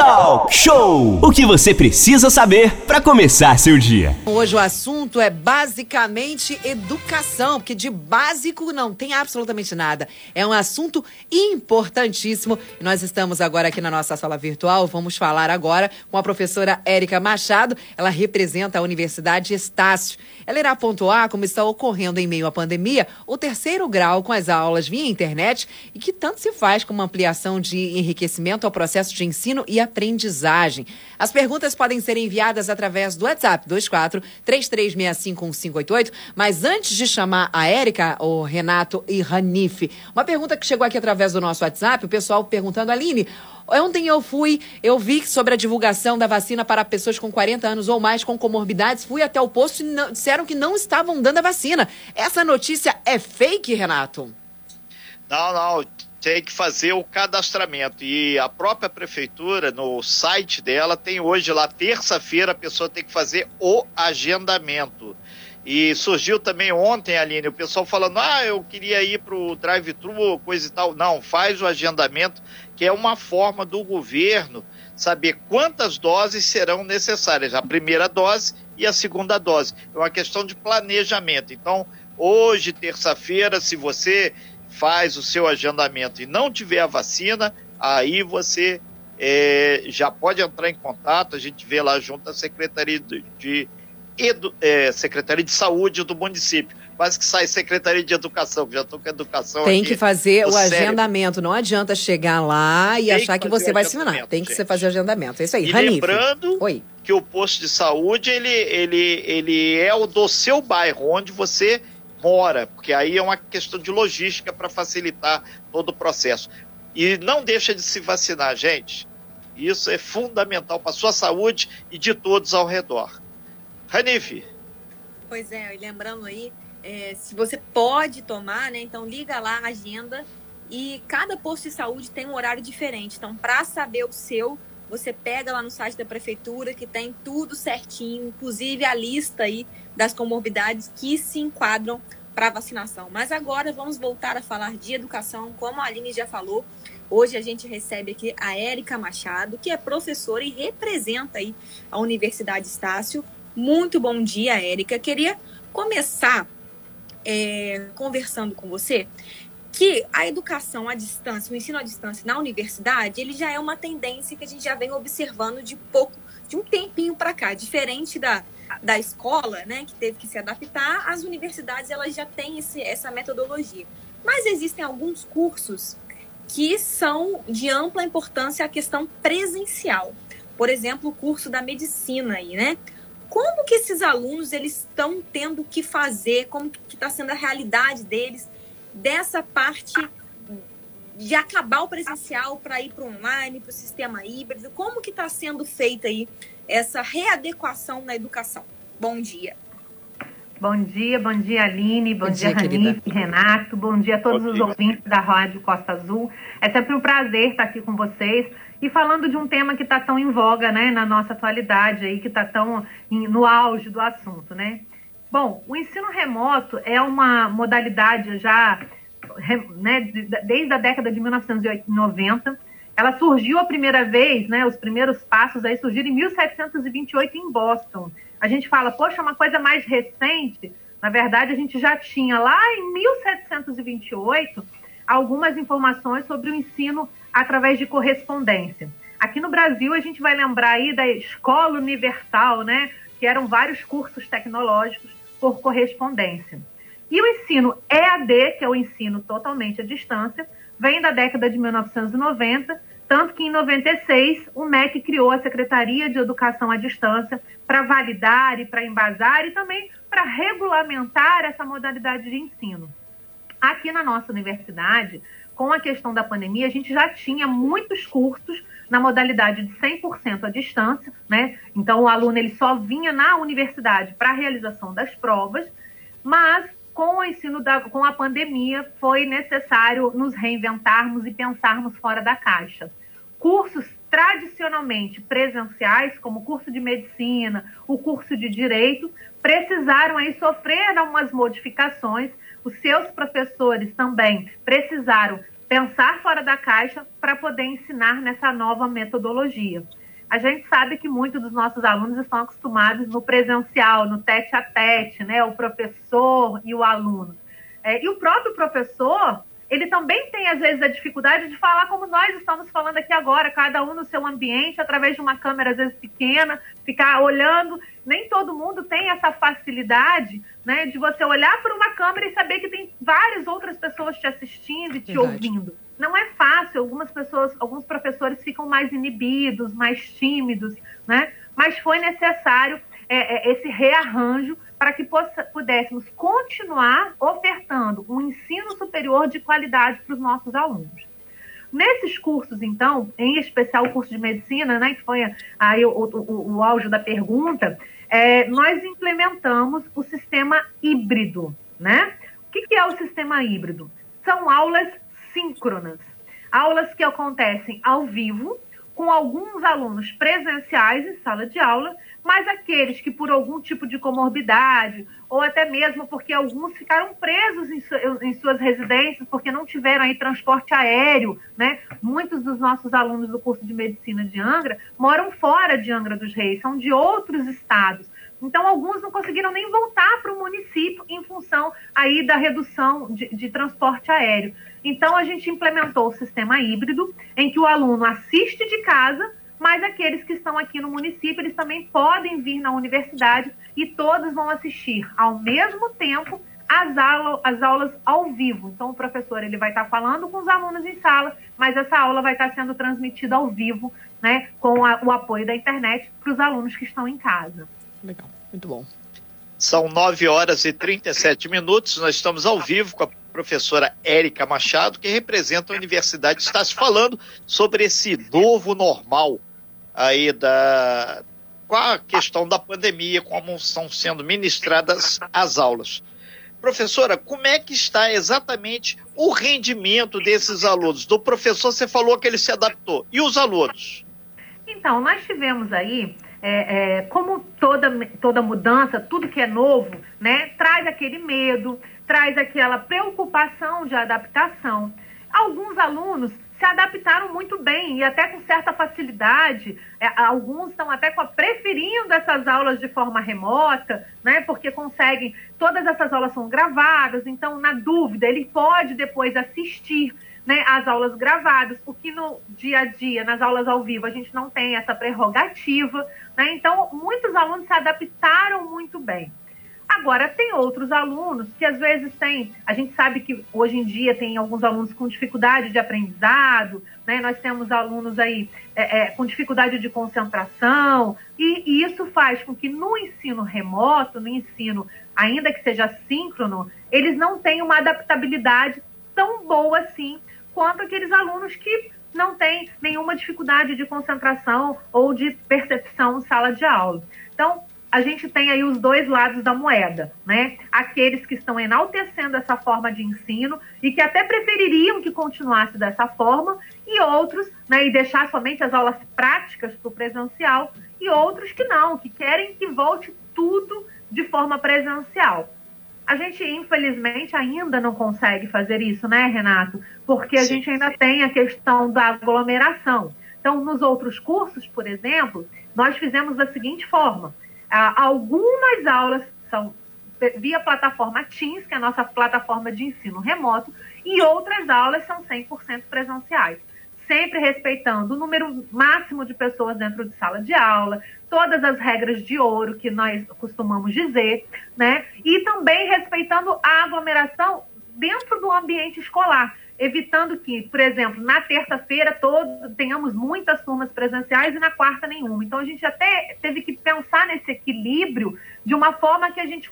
Talk Show! O que você precisa saber para começar seu dia. Hoje o assunto é basicamente educação, porque de básico não tem absolutamente nada. É um assunto importantíssimo. Nós estamos agora aqui na nossa sala virtual. Vamos falar agora com a professora Érica Machado. Ela representa a Universidade Estácio. Ela irá pontuar como está ocorrendo em meio à pandemia o terceiro grau com as aulas via internet e que tanto se faz como ampliação de enriquecimento ao processo de ensino e aprendizagem. As perguntas podem ser enviadas através do WhatsApp 24 33651588. Mas antes de chamar a Érica, o Renato e Ranif, uma pergunta que chegou aqui através do nosso WhatsApp, o pessoal perguntando, Aline, Ontem eu fui, eu vi sobre a divulgação da vacina para pessoas com 40 anos ou mais com comorbidades. Fui até o posto e não, disseram que não estavam dando a vacina. Essa notícia é fake, Renato? Não, não. Tem que fazer o cadastramento. E a própria prefeitura, no site dela, tem hoje lá, terça-feira, a pessoa tem que fazer o agendamento. E surgiu também ontem, Aline, o pessoal falando: ah, eu queria ir para o drive-thru, coisa e tal. Não, faz o agendamento, que é uma forma do governo saber quantas doses serão necessárias, a primeira dose e a segunda dose. É uma questão de planejamento. Então, hoje, terça-feira, se você faz o seu agendamento e não tiver a vacina, aí você é, já pode entrar em contato, a gente vê lá junto à Secretaria de, de Edu, é, Secretaria de Saúde do município. Quase que sai Secretaria de Educação, já estou com a educação Tem que fazer o cérebro. agendamento. Não adianta chegar lá e Tem achar que que, você vai assinar. agendamento, Tem que gente. fazer o agendamento. É isso aí. E Ranif. lembrando Oi. que o posto de saúde ele, ele, ele é o do seu bairro, onde você mora, porque aí é uma questão de logística para facilitar todo o processo. E não deixa de se vacinar, gente. Isso é fundamental para a sua saúde e de todos ao redor. Ranife, Pois é, lembrando aí, é, se você pode tomar, né? Então liga lá a agenda e cada posto de saúde tem um horário diferente. Então, para saber o seu, você pega lá no site da prefeitura que tem tudo certinho, inclusive a lista aí das comorbidades que se enquadram para vacinação. Mas agora vamos voltar a falar de educação, como a Aline já falou. Hoje a gente recebe aqui a Érica Machado, que é professora e representa aí a Universidade Estácio. Muito bom dia, Érica. Queria começar é, conversando com você que a educação à distância, o ensino à distância na universidade, ele já é uma tendência que a gente já vem observando de pouco, de um tempinho para cá, diferente da, da escola, né, que teve que se adaptar, as universidades elas já têm esse, essa metodologia. Mas existem alguns cursos que são de ampla importância a questão presencial. Por exemplo, o curso da medicina aí, né? Como que esses alunos eles estão tendo que fazer, como que está sendo a realidade deles dessa parte de acabar o presencial para ir para o online, para o sistema híbrido? Como que está sendo feita aí essa readequação na educação? Bom dia. Bom dia, bom dia Aline, bom, Bom dia, dia. Ranife, Renato, bom dia a todos Bom os dia. ouvintes da Rádio Costa Azul. É sempre um prazer estar aqui com vocês e falando de um tema que está tão em voga, né, na nossa atualidade aí, que está tão em- no auge do assunto, né? Bom, o ensino remoto é uma modalidade já, né, de- desde a década de 1990. Ela surgiu a primeira vez, né, os primeiros passos aí surgiram em 1728 em Boston. A gente fala, poxa, uma coisa mais recente. Na verdade, a gente já tinha lá em 1728 algumas informações sobre o ensino através de correspondência. Aqui no Brasil, a gente vai lembrar aí da Escola Universal, né, que eram vários cursos tecnológicos por correspondência. E o ensino EAD, que é o ensino totalmente à distância, vem da década de 1990, tanto que em 96 o MEC criou a Secretaria de Educação à Distância para validar e para embasar e também para regulamentar essa modalidade de ensino. Aqui na nossa universidade, com a questão da pandemia, a gente já tinha muitos cursos na modalidade de 100% à distância, né? Então o aluno ele só vinha na universidade para a realização das provas, mas com o ensino da com a pandemia foi necessário nos reinventarmos e pensarmos fora da caixa. Cursos tradicionalmente presenciais, como o curso de medicina, o curso de direito, precisaram aí sofrer algumas modificações. Os seus professores também precisaram pensar fora da caixa para poder ensinar nessa nova metodologia. A gente sabe que muitos dos nossos alunos estão acostumados no presencial, no tete a tete, né? O professor e o aluno. É, e o próprio professor, ele também tem, às vezes, a dificuldade de falar como nós estamos falando aqui agora, cada um no seu ambiente, através de uma câmera, às vezes, pequena, ficar olhando. Nem todo mundo tem essa facilidade né, de você olhar para uma câmera e saber que tem várias outras pessoas te assistindo e te Verdade. ouvindo. Não é fácil, algumas pessoas, alguns professores ficam mais inibidos, mais tímidos, né? Mas foi necessário é, é, esse rearranjo para que possa, pudéssemos continuar ofertando um ensino superior de qualidade para os nossos alunos. Nesses cursos, então, em especial o curso de medicina, né, que foi aí o, o, o auge da pergunta, é, nós implementamos o sistema híbrido, né? O que, que é o sistema híbrido? São aulas síncronas, aulas que acontecem ao vivo, com alguns alunos presenciais em sala de aula, mas aqueles que por algum tipo de comorbidade, ou até mesmo porque alguns ficaram presos em, su em, suas residências, porque não tiveram aí transporte aéreo, né? Muitos dos nossos alunos do curso de medicina de Angra moram fora de Angra dos Reis, são de outros estados. Então, alguns não conseguiram nem voltar para o município em função aí da redução de, de transporte aéreo. Então, a gente implementou o sistema híbrido, em que o aluno assiste de casa, mas aqueles que estão aqui no município, eles também podem vir na universidade e todos vão assistir ao mesmo tempo as, aula, as aulas ao vivo. Então, o professor ele vai estar falando com os alunos em sala, mas essa aula vai estar sendo transmitida ao vivo, né, com a, o apoio da internet para os alunos que estão em casa. Legal, muito bom. São 9 horas e 37 minutos. Nós estamos ao vivo com a professora Érica Machado, que representa a Universidade. Está se falando sobre esse novo normal aí da com a questão da pandemia, como estão sendo ministradas as aulas. Professora, como é que está exatamente o rendimento desses alunos? Do professor, você falou que ele se adaptou. E os alunos? Então, nós tivemos aí é, é, como toda, toda mudança, tudo que é novo, né, traz aquele medo, traz aquela preocupação de adaptação. Alguns alunos se adaptaram muito bem e até com certa facilidade. É, alguns estão até preferindo essas aulas de forma remota, né? Porque conseguem. Todas essas aulas são gravadas, então, na dúvida, ele pode depois assistir né, as aulas gravadas, porque no dia a dia, nas aulas ao vivo, a gente não tem essa prerrogativa. Né? Então, muitos alunos se adaptaram muito bem. Agora, tem outros alunos que às vezes têm. A gente sabe que hoje em dia tem alguns alunos com dificuldade de aprendizado, né? Nós temos alunos aí é, é, com dificuldade de concentração, e, e, isso faz com que no ensino remoto, no ensino, ainda que seja síncrono, eles não tenham uma adaptabilidade tão boa assim quanto aqueles alunos que não têm nenhuma dificuldade de concentração ou de percepção em sala de aula. Então, a gente tem aí os dois lados da moeda, né? Aqueles que estão enaltecendo essa forma de ensino e que até prefeririam que continuasse dessa forma, e outros, né, e deixar somente as aulas práticas para o presencial, e outros que não, que querem que volte tudo de forma presencial. A gente, infelizmente, ainda não consegue fazer isso, né, Renato? Porque a Sim. gente ainda tem a questão da aglomeração. Então, nos outros cursos, por exemplo, nós fizemos da seguinte forma: ah, algumas aulas são via plataforma Teams, que é a nossa plataforma de ensino remoto, e outras aulas são 100% presenciais sempre respeitando o número máximo de pessoas dentro de sala de aula, todas as regras de ouro que nós costumamos dizer, né? E também respeitando a aglomeração dentro do ambiente escolar, evitando que, por exemplo, na terça-feira todos tenhamos muitas turmas presenciais e na quarta nenhuma. Então a gente até teve que pensar nesse equilíbrio de uma forma que a gente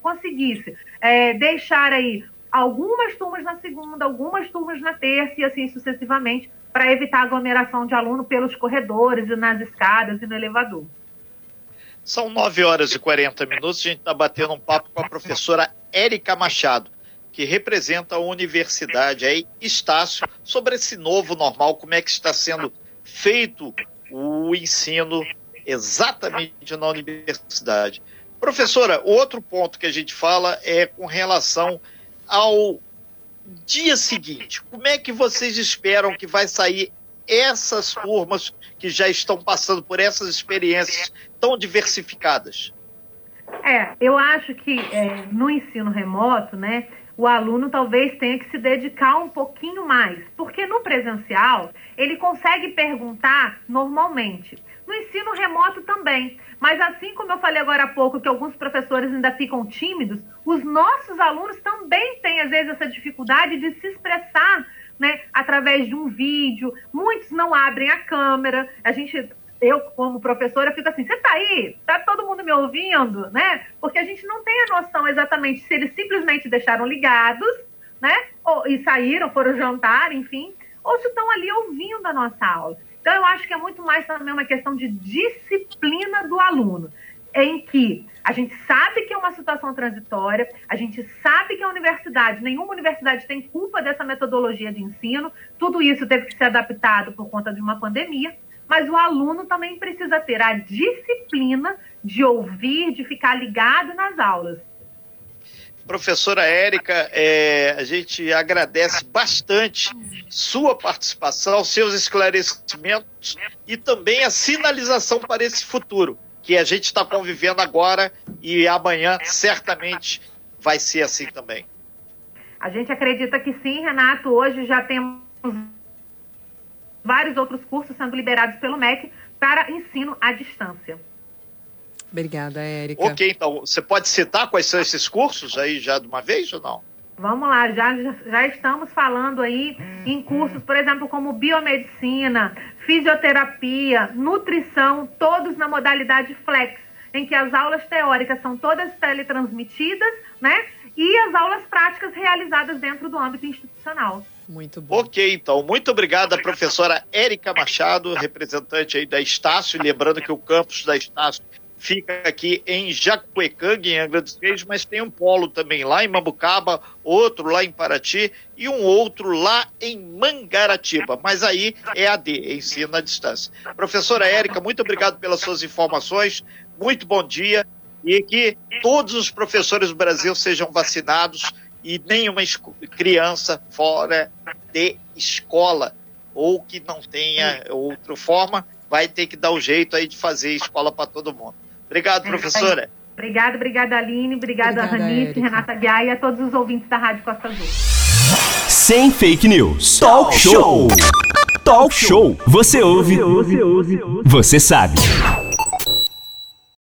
conseguisse é, deixar aí algumas turmas na segunda, algumas turmas na terça e assim sucessivamente, para evitar aglomeração de aluno pelos corredores e nas escadas e no elevador. São 9 horas e 40 minutos, a gente está batendo um papo com a professora Érica Machado, que representa a Universidade aí, Estácio, sobre esse novo normal, como é que está sendo feito o ensino exatamente na universidade. Professora, outro ponto que a gente fala é com relação ao dia seguinte, como é que vocês esperam que vai sair essas turmas que já estão passando por essas experiências tão diversificadas? É, eu acho que é, no ensino remoto, né, o aluno talvez tenha que se dedicar um pouquinho mais, porque no presencial ele consegue perguntar normalmente. No ensino remoto também. Mas assim como eu falei agora há pouco, que alguns professores ainda ficam tímidos, os nossos alunos também têm, às vezes, essa dificuldade de se expressar né, através de um vídeo. Muitos não abrem a câmera. A gente eu, como professora, fico assim, você está aí? Está todo mundo me ouvindo? Né? Porque a gente não tem a noção exatamente se eles simplesmente deixaram ligados, né? Ou, e saíram, foram jantar, enfim, ou se estão ali ouvindo a nossa aula. Então, eu acho que é muito mais também uma questão de disciplina do aluno, em que a gente sabe que é uma situação transitória, a gente sabe que a universidade, nenhuma universidade tem culpa dessa metodologia de ensino, tudo isso teve que ser adaptado por conta de uma pandemia, mas o aluno também precisa ter a disciplina de ouvir, de ficar ligado nas aulas. Professora Érica, é, a gente agradece bastante sua participação, seus esclarecimentos e também a sinalização para esse futuro, que a gente está convivendo agora e amanhã certamente vai ser assim também. A gente acredita que sim, Renato. Hoje já temos vários outros cursos sendo liberados pelo MEC para ensino à distância. Obrigada, Érica. Ok, então, você pode citar quais são esses cursos aí já de uma vez ou não? Vamos lá, já, já estamos falando aí em cursos, por exemplo, como biomedicina, fisioterapia, nutrição, todos na modalidade flex, em que as aulas teóricas são todas teletransmitidas, né? E as aulas práticas realizadas dentro do âmbito institucional. Muito bom. Ok, então. Muito obrigada, professora Érica Machado, representante aí da Estácio. Lembrando que o campus da Estácio fica aqui em Jacuecanga, em Angra dos Reis, mas tem um polo também lá em Mambucaba, outro lá em Paraty e um outro lá em Mangaratiba. Mas aí é AD, ensino à distância. Professora Érica, muito obrigado pelas suas informações. Muito bom dia e que todos os professores do Brasil sejam vacinados e nenhuma criança fora de escola ou que não tenha outra forma vai ter que dar o um jeito aí de fazer escola para todo mundo. Obrigado, é, professora. Obrigada, obrigada, Aline. Obrigada, obrigada Ranice, Renata Guiar e a todos os ouvintes da Rádio Costa Azul. Sem fake news. Talk show. Talk show. Você ouve. Você ouve. Você sabe.